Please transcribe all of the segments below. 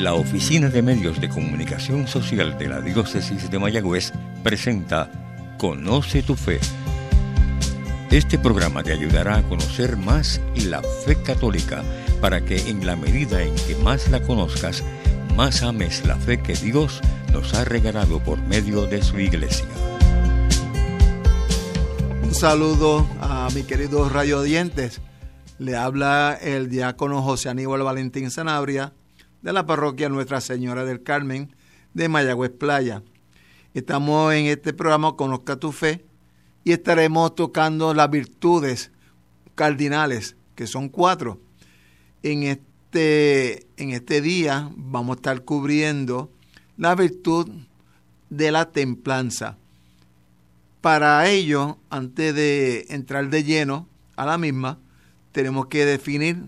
La Oficina de Medios de Comunicación Social de la Diócesis de Mayagüez presenta Conoce tu Fe. Este programa te ayudará a conocer más la fe católica para que en la medida en que más la conozcas, más ames la fe que Dios nos ha regalado por medio de su iglesia. Un saludo a mi querido radio dientes. Le habla el diácono José Aníbal Valentín Sanabria de la parroquia Nuestra Señora del Carmen de Mayagüez Playa. Estamos en este programa Conozca tu Fe y estaremos tocando las virtudes cardinales, que son cuatro. En este, en este día vamos a estar cubriendo la virtud de la templanza. Para ello, antes de entrar de lleno a la misma, tenemos que definir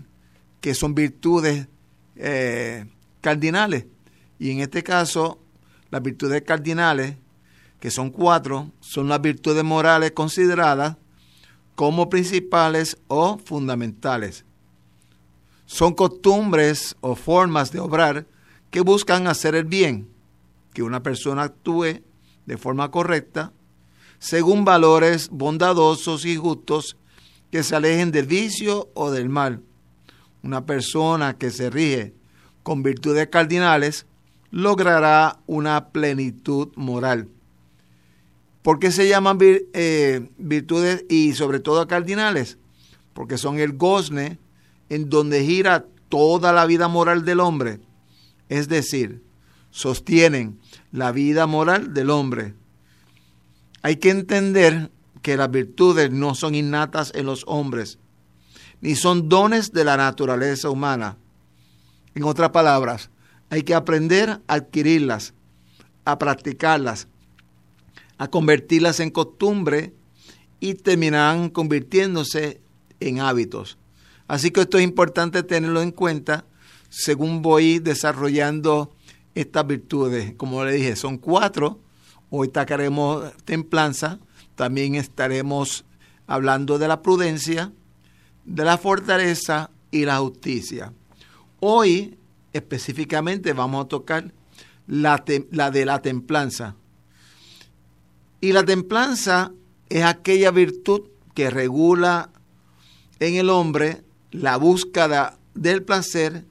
qué son virtudes eh, cardinales. Y en este caso, las virtudes cardinales, que son cuatro, son las virtudes morales consideradas como principales o fundamentales. Son costumbres o formas de obrar que buscan hacer el bien, que una persona actúe de forma correcta según valores bondadosos y justos que se alejen del vicio o del mal. Una persona que se rige con virtudes cardinales logrará una plenitud moral. ¿Por qué se llaman eh, virtudes y sobre todo cardinales? Porque son el gozne en donde gira toda la vida moral del hombre. Es decir, sostienen la vida moral del hombre. Hay que entender que las virtudes no son innatas en los hombres, ni son dones de la naturaleza humana. En otras palabras, hay que aprender a adquirirlas, a practicarlas, a convertirlas en costumbre y terminarán convirtiéndose en hábitos. Así que esto es importante tenerlo en cuenta según voy desarrollando estas virtudes. Como le dije, son cuatro Hoy tacaremos templanza, también estaremos hablando de la prudencia, de la fortaleza y la justicia. Hoy específicamente vamos a tocar la, de la templanza. Y la templanza es aquella virtud que regula en el hombre la búsqueda del placer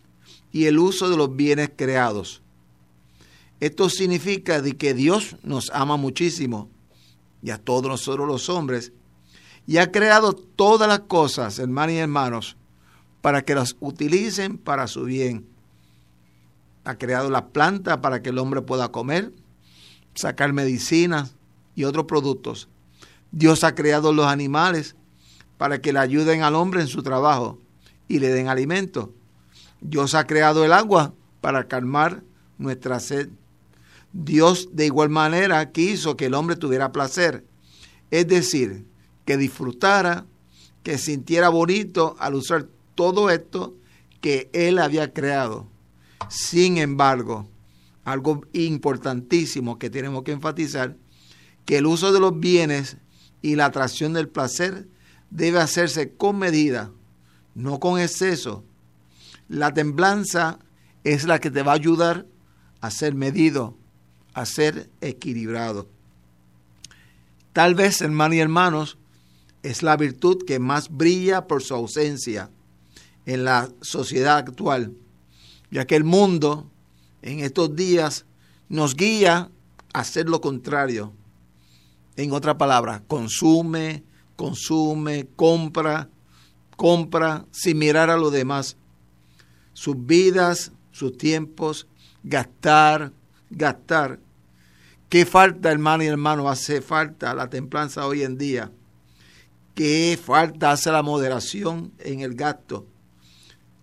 y el uso de los bienes creados. Esto significa de que Dios nos ama muchísimo y a todos nosotros los hombres y ha creado todas las cosas, hermanos y hermanos, para que las utilicen para su bien. Ha creado la planta para que el hombre pueda comer, sacar medicinas y otros productos. Dios ha creado los animales para que le ayuden al hombre en su trabajo y le den alimento. Dios ha creado el agua para calmar nuestra sed Dios de igual manera quiso que el hombre tuviera placer, es decir, que disfrutara, que sintiera bonito al usar todo esto que él había creado. Sin embargo, algo importantísimo que tenemos que enfatizar, que el uso de los bienes y la atracción del placer debe hacerse con medida, no con exceso. La temblanza es la que te va a ayudar a ser medido, a ser equilibrado. Tal vez, hermanos y hermanos, es la virtud que más brilla por su ausencia en la sociedad actual, ya que el mundo en estos días nos guía a hacer lo contrario. En otra palabra, consume, consume, compra, compra sin mirar a los demás. Sus vidas, sus tiempos, gastar, gastar. ¿Qué falta, hermano y hermano? Hace falta la templanza hoy en día. ¿Qué falta hace la moderación en el gasto?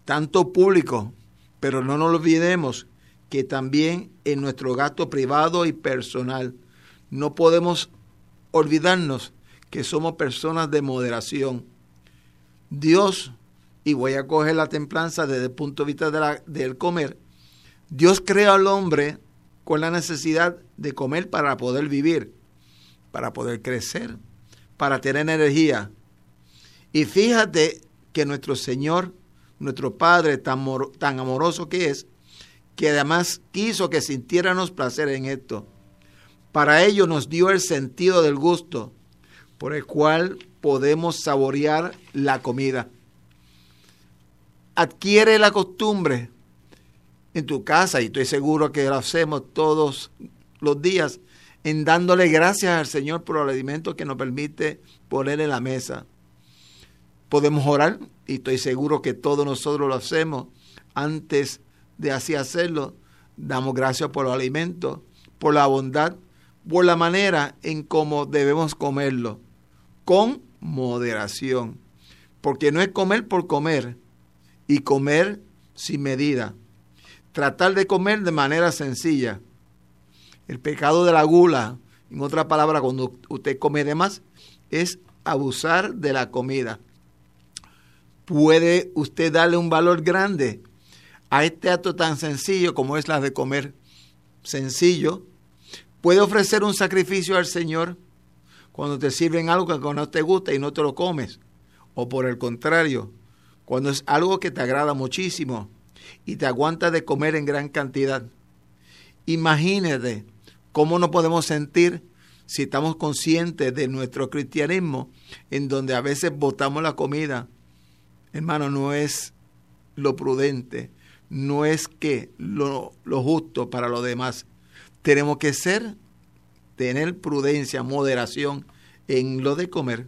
Tanto público, pero no nos olvidemos que también en nuestro gasto privado y personal. No podemos olvidarnos que somos personas de moderación. Dios, y voy a coger la templanza desde el punto de vista de del comer, Dios crea al hombre con la necesidad de comer para poder vivir, para poder crecer, para tener energía. Y fíjate que nuestro Señor, nuestro Padre tan, tan amoroso que es, que además quiso que sintiéramos placer en esto. Para ello nos dio el sentido del gusto, por el cual podemos saborear la comida. Adquiere la costumbre en tu casa, y estoy seguro que lo hacemos todos los días, en dándole gracias al Señor por el alimento que nos permite poner en la mesa. Podemos orar, y estoy seguro que todos nosotros lo hacemos antes de así hacerlo. Damos gracias por los alimentos, por la bondad, por la manera en cómo debemos comerlo, con moderación. Porque no es comer por comer y comer sin medida. Tratar de comer de manera sencilla. El pecado de la gula, en otra palabra, cuando usted come de más, es abusar de la comida. Puede usted darle un valor grande a este acto tan sencillo como es la de comer sencillo. Puede ofrecer un sacrificio al Señor cuando te sirven algo que no te gusta y no te lo comes. O por el contrario, cuando es algo que te agrada muchísimo y te aguanta de comer en gran cantidad. Imagínate cómo nos podemos sentir si estamos conscientes de nuestro cristianismo, en donde a veces botamos la comida. Hermano, no es lo prudente, no es que lo, lo justo para los demás. Tenemos que ser, tener prudencia, moderación en lo de comer.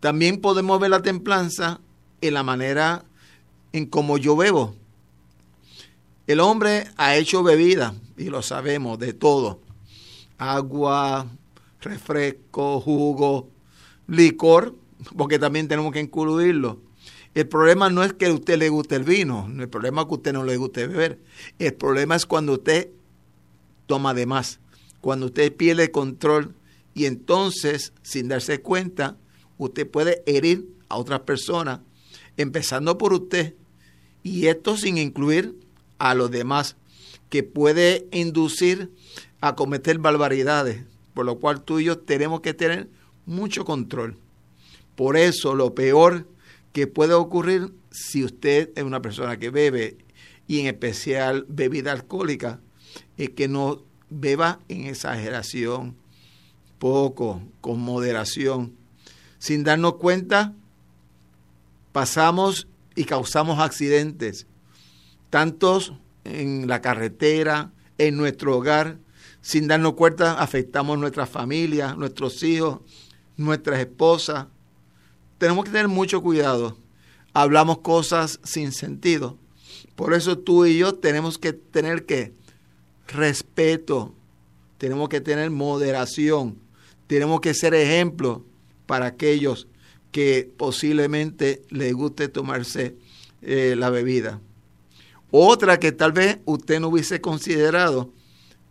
También podemos ver la templanza en la manera en cómo yo bebo. El hombre ha hecho bebida, y lo sabemos, de todo. Agua, refresco, jugo, licor, porque también tenemos que incluirlo. El problema no es que a usted le guste el vino, el problema es que a usted no le guste beber. El problema es cuando usted toma de más, cuando usted pierde control y entonces, sin darse cuenta, usted puede herir a otras personas, empezando por usted, y esto sin incluir a los demás, que puede inducir a cometer barbaridades, por lo cual tú y yo tenemos que tener mucho control. Por eso lo peor que puede ocurrir si usted es una persona que bebe y en especial bebida alcohólica es que no beba en exageración, poco, con moderación. Sin darnos cuenta, pasamos y causamos accidentes, tantos en la carretera, en nuestro hogar, sin darnos cuenta afectamos nuestra familia, nuestros hijos, nuestras esposas, tenemos que tener mucho cuidado. Hablamos cosas sin sentido. Por eso tú y yo tenemos que tener que respeto, tenemos que tener moderación, tenemos que ser ejemplo para aquellos que posiblemente les guste tomarse eh, la bebida. Otra que tal vez usted no hubiese considerado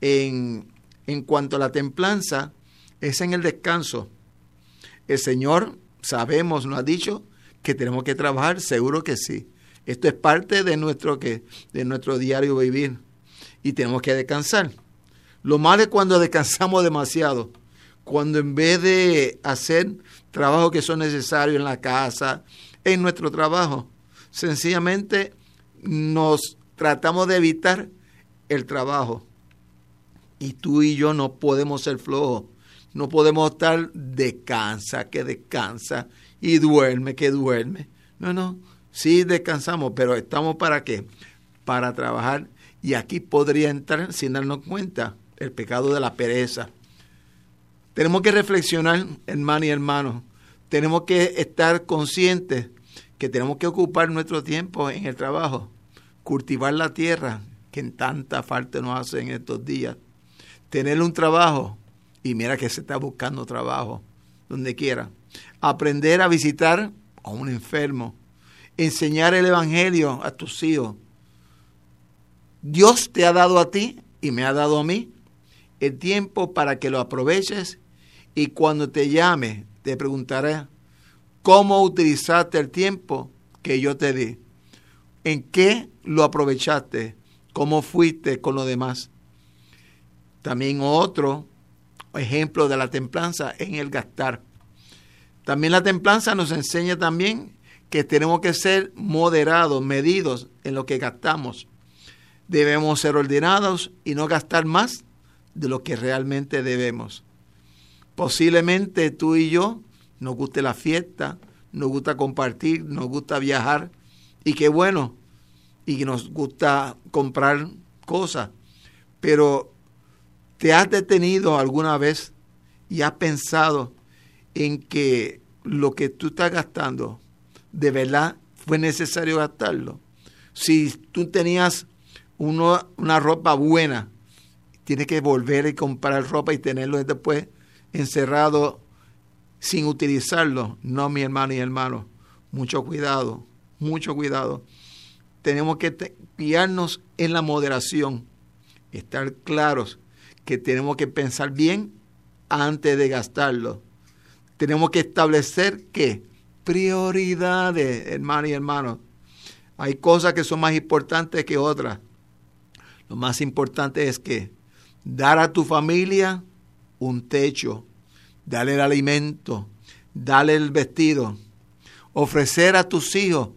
en, cuanto a la templanza es en el descanso. El Señor sabemos, nos ha dicho que tenemos que trabajar, seguro que sí. Esto es parte de nuestro, que de nuestro diario vivir y tenemos que descansar. Lo malo es cuando descansamos demasiado, cuando en vez de hacer trabajos que son necesarios en la casa, en nuestro trabajo, sencillamente nos tratamos de evitar el trabajo. Y tú y yo no podemos ser flojos. No podemos estar descansa, que descansa y duerme, que duerme. No, no, sí descansamos, pero estamos para qué? Para trabajar. Y aquí podría entrar, sin darnos cuenta, el pecado de la pereza. Tenemos que reflexionar, hermano y hermano. Tenemos que estar conscientes que tenemos que ocupar nuestro tiempo en el trabajo, cultivar la tierra, que en tanta falta nos hace en estos días, tener un trabajo, y mira que se está buscando trabajo donde quiera. Aprender a visitar a un enfermo. Enseñar el Evangelio a tus hijos. Dios te ha dado a ti y me ha dado a mí el tiempo para que lo aproveches y cuando te llame te preguntaré cómo utilizaste el tiempo que yo te di. ¿En qué lo aprovechaste? ¿Cómo fuiste con lo demás? También otro ejemplo de la templanza en el gastar. También la templanza nos enseña también que tenemos que ser moderados, medidos en lo que gastamos. debemos ser ordenados y no gastar más de lo que realmente debemos. Posiblemente tú y yo nos guste la fiesta, nos gusta compartir, nos gusta viajar y qué bueno, y nos gusta comprar cosas, pero ¿te has detenido alguna vez y has pensado en que lo que tú estás gastando, de verdad fue necesario gastarlo? Si tú tenías una ropa buena, tienes que volver y comprar ropa y tenerlo después encerrado sin utilizarlo. No, mi hermano y hermano, mucho cuidado, mucho cuidado. Tenemos que guiarnos en la moderación, estar claros que tenemos que pensar bien antes de gastarlo. Tenemos que establecer que prioridades, hermano y hermano. Hay cosas que son más importantes que otras. Lo más importante es que dar a tu familia un techo, darle el alimento, darle el vestido, ofrecer a tus hijos,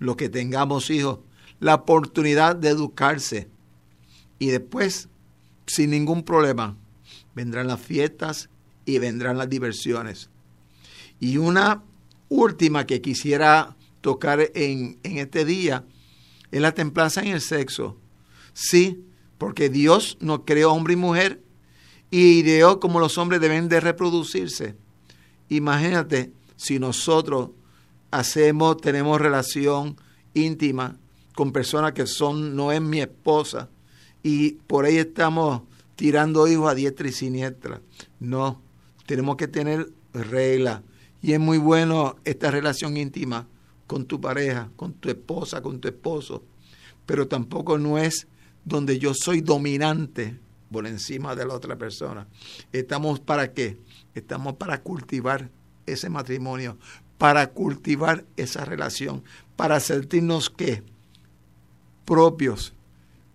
los que tengamos hijos, la oportunidad de educarse. Y después, sin ningún problema, vendrán las fiestas y vendrán las diversiones. Y una última que quisiera tocar en, en este día es la templanza en el sexo. Sí, porque Dios nos creó hombre y mujer y ideó como los hombres deben de reproducirse. Imagínate si nosotros hacemos, tenemos relación íntima con personas que son, no es mi esposa, y por ahí estamos tirando hijos a diestra y siniestra. No, tenemos que tener reglas. Y es muy bueno esta relación íntima con tu pareja, con tu esposa, con tu esposo. Pero tampoco no es donde yo soy dominante por encima de la otra persona. ¿Estamos para qué? Estamos para cultivar ese matrimonio, para cultivar esa relación, para sentirnos qué? Propios,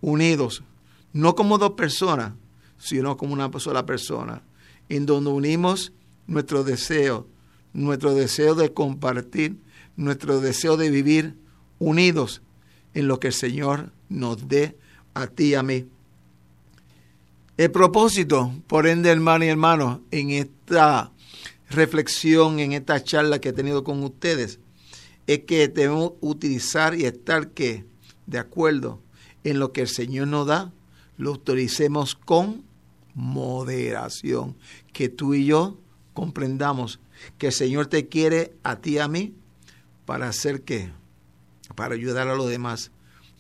unidos, no como dos personas, sino como una sola persona, en donde unimos nuestro deseo, nuestro deseo de compartir, nuestro deseo de vivir unidos en lo que el Señor nos dé a ti y a mí. El propósito, por ende, hermano y hermano, en esta reflexión, en esta charla que he tenido con ustedes, es que debemos utilizar y estar que de acuerdo en lo que el Señor nos da, lo autoricemos con moderación. Que tú y yo comprendamos que el Señor te quiere a ti y a mí para hacer qué? Para ayudar a los demás,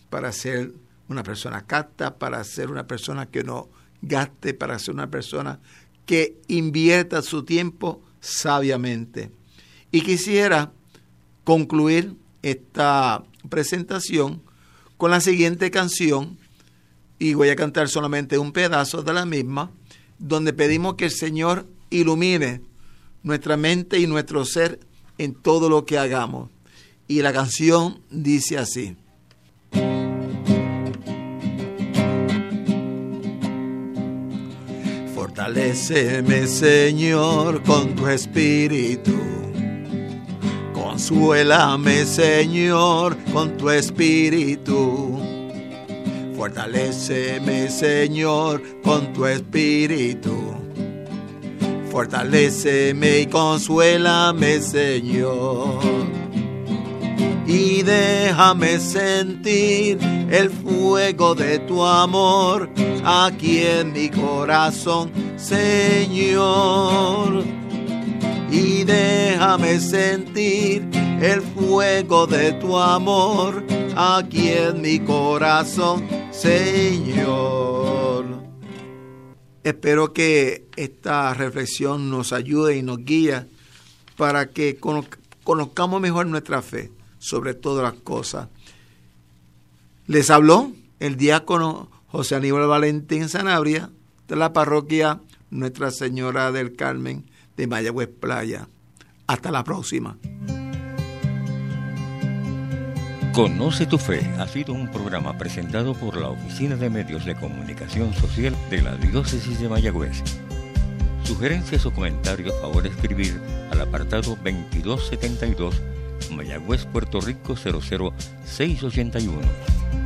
para ser una persona casta, para ser una persona que no gaste, para ser una persona que invierta su tiempo sabiamente. Y quisiera concluir esta presentación con la siguiente canción, y voy a cantar solamente un pedazo de la misma, donde pedimos que el Señor ilumine nuestra mente y nuestro ser en todo lo que hagamos. Y la canción dice así. Fortaléceme, Señor, con tu espíritu. Consuélame, Señor, con tu espíritu. Fortaléceme, Señor, con tu espíritu. Fortaléceme y consuélame, Señor y déjame sentir el fuego de tu amor aquí en mi corazón, Señor. Y déjame sentir el fuego de tu amor aquí en mi corazón, Señor. Espero que esta reflexión nos ayude y nos guíe para que conozcamos mejor nuestra fe sobre todas las cosas. Les habló el diácono José Aníbal Valentín Sanabria de la parroquia Nuestra Señora del Carmen de Mayagüez Playa. Hasta la próxima. Conoce tu Fe ha sido un programa presentado por la Oficina de Medios de Comunicación Social de la Diócesis de Mayagüez. Sugerencias o comentarios, favor escribir al apartado 2272 Mayagüez, Puerto Rico 00681.